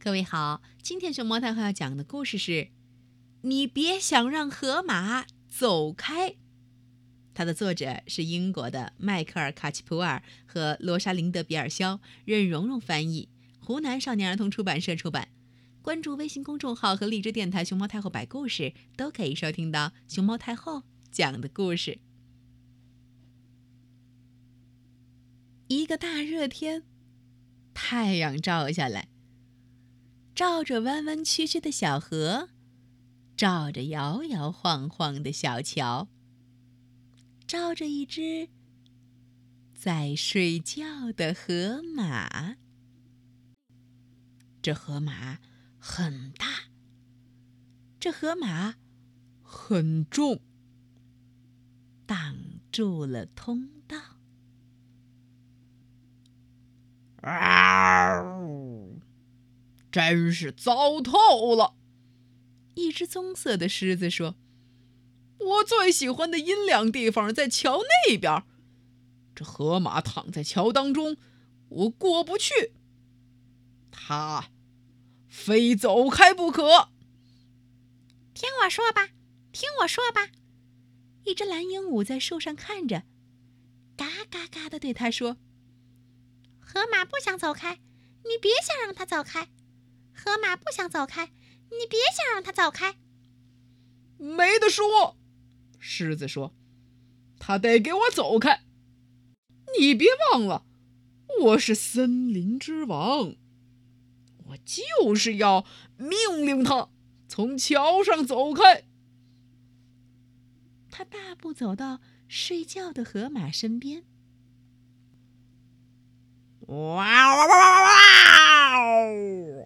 各位好，今天熊猫太后要讲的故事是《你别想让河马走开》。它的作者是英国的迈克尔·卡奇普尔和罗莎琳德·比尔肖，任蓉蓉翻译，湖南少年儿童出版社出版。关注微信公众号和荔枝电台“熊猫太后”摆故事，都可以收听到熊猫太后讲的故事。一个大热天，太阳照下来。照着弯弯曲曲的小河，照着摇摇晃晃的小桥，照着一只在睡觉的河马。这河马很大，这河马很重，挡住了通道。真是糟透了！一只棕色的狮子说：“我最喜欢的阴凉地方在桥那边，这河马躺在桥当中，我过不去。它非走开不可。听我说吧，听我说吧。”一只蓝鹦鹉在树上看着，嘎嘎嘎的对他说：“河马不想走开，你别想让它走开。”河马不想走开，你别想让它走开。没得说，狮子说：“他得给我走开。你别忘了，我是森林之王，我就是要命令他从桥上走开。”他大步走到睡觉的河马身边，哇哇哇哇哇！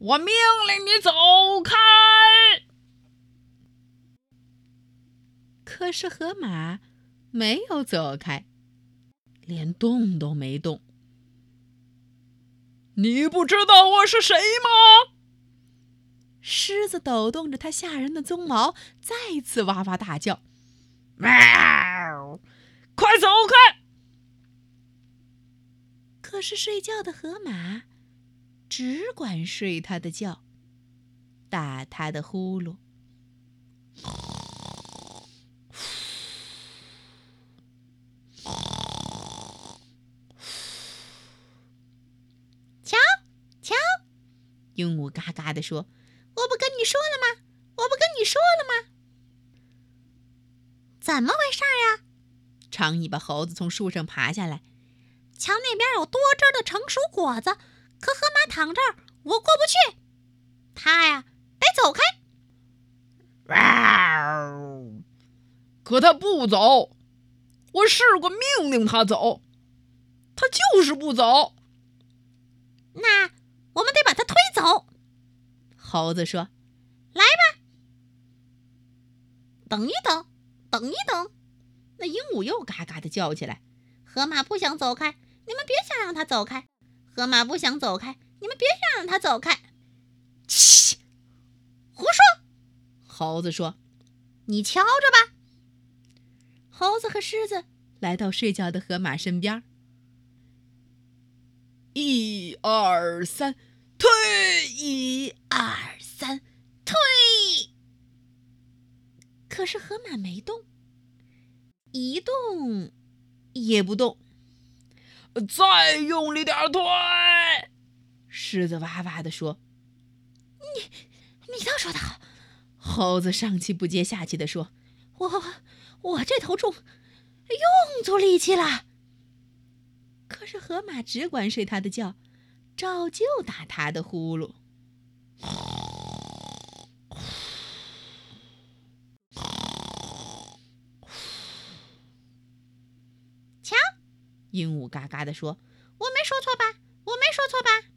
我命令你走开！可是河马没有走开，连动都没动。你不知道我是谁吗？狮子抖动着它吓人的鬃毛，再次哇哇大叫：“喵！快走开！”可是睡觉的河马。只管睡他的觉，打他的呼噜。瞧，瞧，鹦鹉嘎嘎地说：“我不跟你说了吗？我不跟你说了吗？怎么回事呀？”长尾巴猴子从树上爬下来，瞧那边有多汁的成熟果子。可河马躺这儿，我过不去。他呀，得走开。可他不走，我试过命令他走，他就是不走。那我们得把他推走。猴子说：“来吧，等一等，等一等。”那鹦鹉又嘎嘎的叫起来：“河马不想走开，你们别想让他走开。”河马不想走开，你们别想让他走开。切，胡说！猴子说：“你瞧着吧。”猴子和狮子来到睡觉的河马身边。一二三，退！一二三，退！可是河马没动，一动也不动。再用力点推！狮子哇哇地说：“你，你倒说的好。”猴子上气不接下气地说：“我，我这头重，用足力气了。”可是河马只管睡他的觉，照旧打他的呼噜。鹦鹉嘎嘎地说：“我没说错吧？我没说错吧？”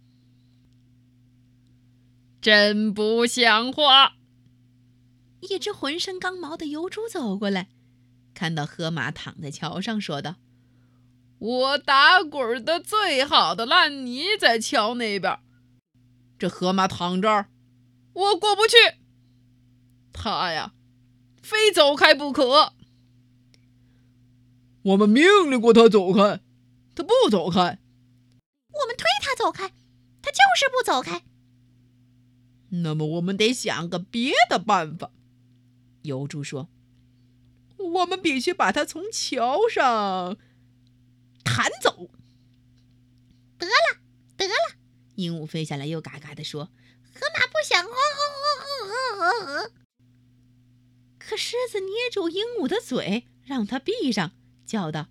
真不像话！一只浑身刚毛的疣猪走过来，看到河马躺在桥上，说道：“我打滚的最好的烂泥在桥那边，这河马躺这儿，我过不去。他呀，非走开不可。”我们命令过他走开，他不走开。我们推他走开，他就就是不走开。那么我们得想个别的办法。油猪说：“我们必须把他从桥上弹走。”得了，得了！鹦鹉飞下来，又嘎嘎地说：“河马不想。”可狮子捏住鹦鹉的嘴，让它闭上，叫道：“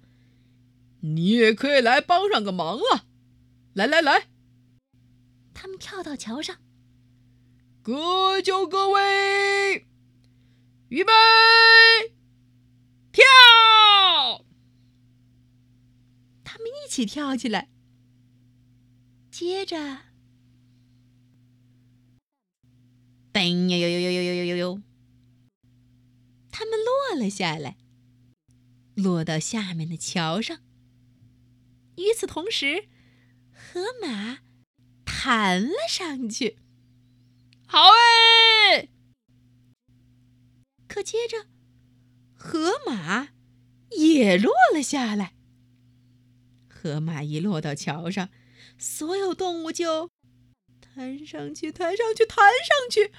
你也可以来帮上个忙啊！来来来！”他们跳到桥上，各就各位，预备，跳！他们一起跳起来，接着，噔呦呦呦呦呦呦呦呦，他们落了下来，落到下面的桥上。与此同时，河马。弹了上去，好哎！可接着，河马也落了下来。河马一落到桥上，所有动物就弹上去，弹上去，弹上去。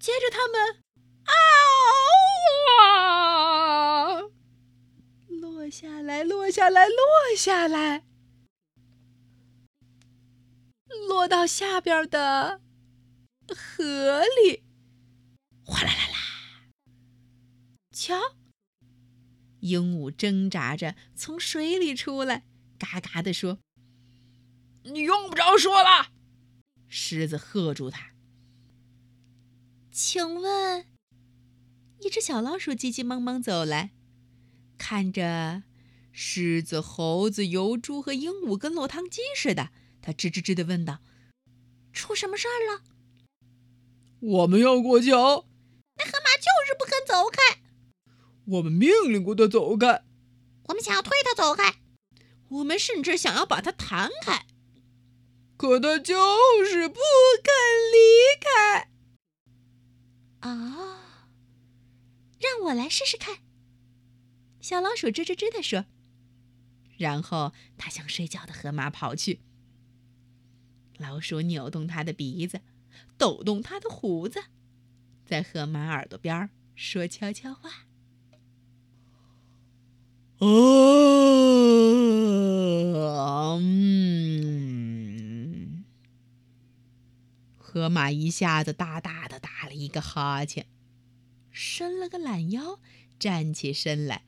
接着，它们啊，下来，落下来，落下来。落到下边的河里，哗啦啦啦！瞧，鹦鹉挣扎着从水里出来，嘎嘎地说：“你用不着说了。”狮子喝住它。请问，一只小老鼠急急忙忙走来，看着狮子、猴子、油猪和鹦鹉跟落汤鸡似的。他吱吱吱地问道：“出什么事儿了？”我们要过桥，那河马就是不肯走开。我们命令过他走开，我们想要推他走开，我们甚至想要把他弹开，可他就是不肯离开。啊！让我来试试看。”小老鼠吱吱吱地说，然后它向睡觉的河马跑去。老鼠扭动它的鼻子，抖动它的胡子，在河马耳朵边说悄悄话。嗯。河马一下子大大的打了一个哈欠，伸了个懒腰，站起身来。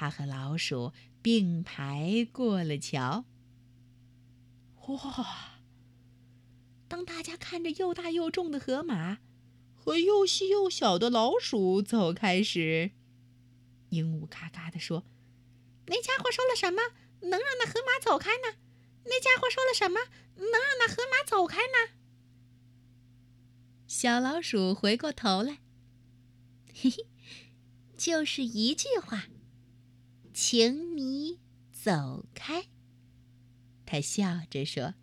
他和老鼠并排过了桥。哇！当大家看着又大又重的河马和又细又小的老鼠走开时，鹦鹉嘎嘎地说：“那家伙说了什么，能让那河马走开呢？那家伙说了什么，能让那河马走开呢？”小老鼠回过头来，嘿嘿，就是一句话，请你走开。他笑着说。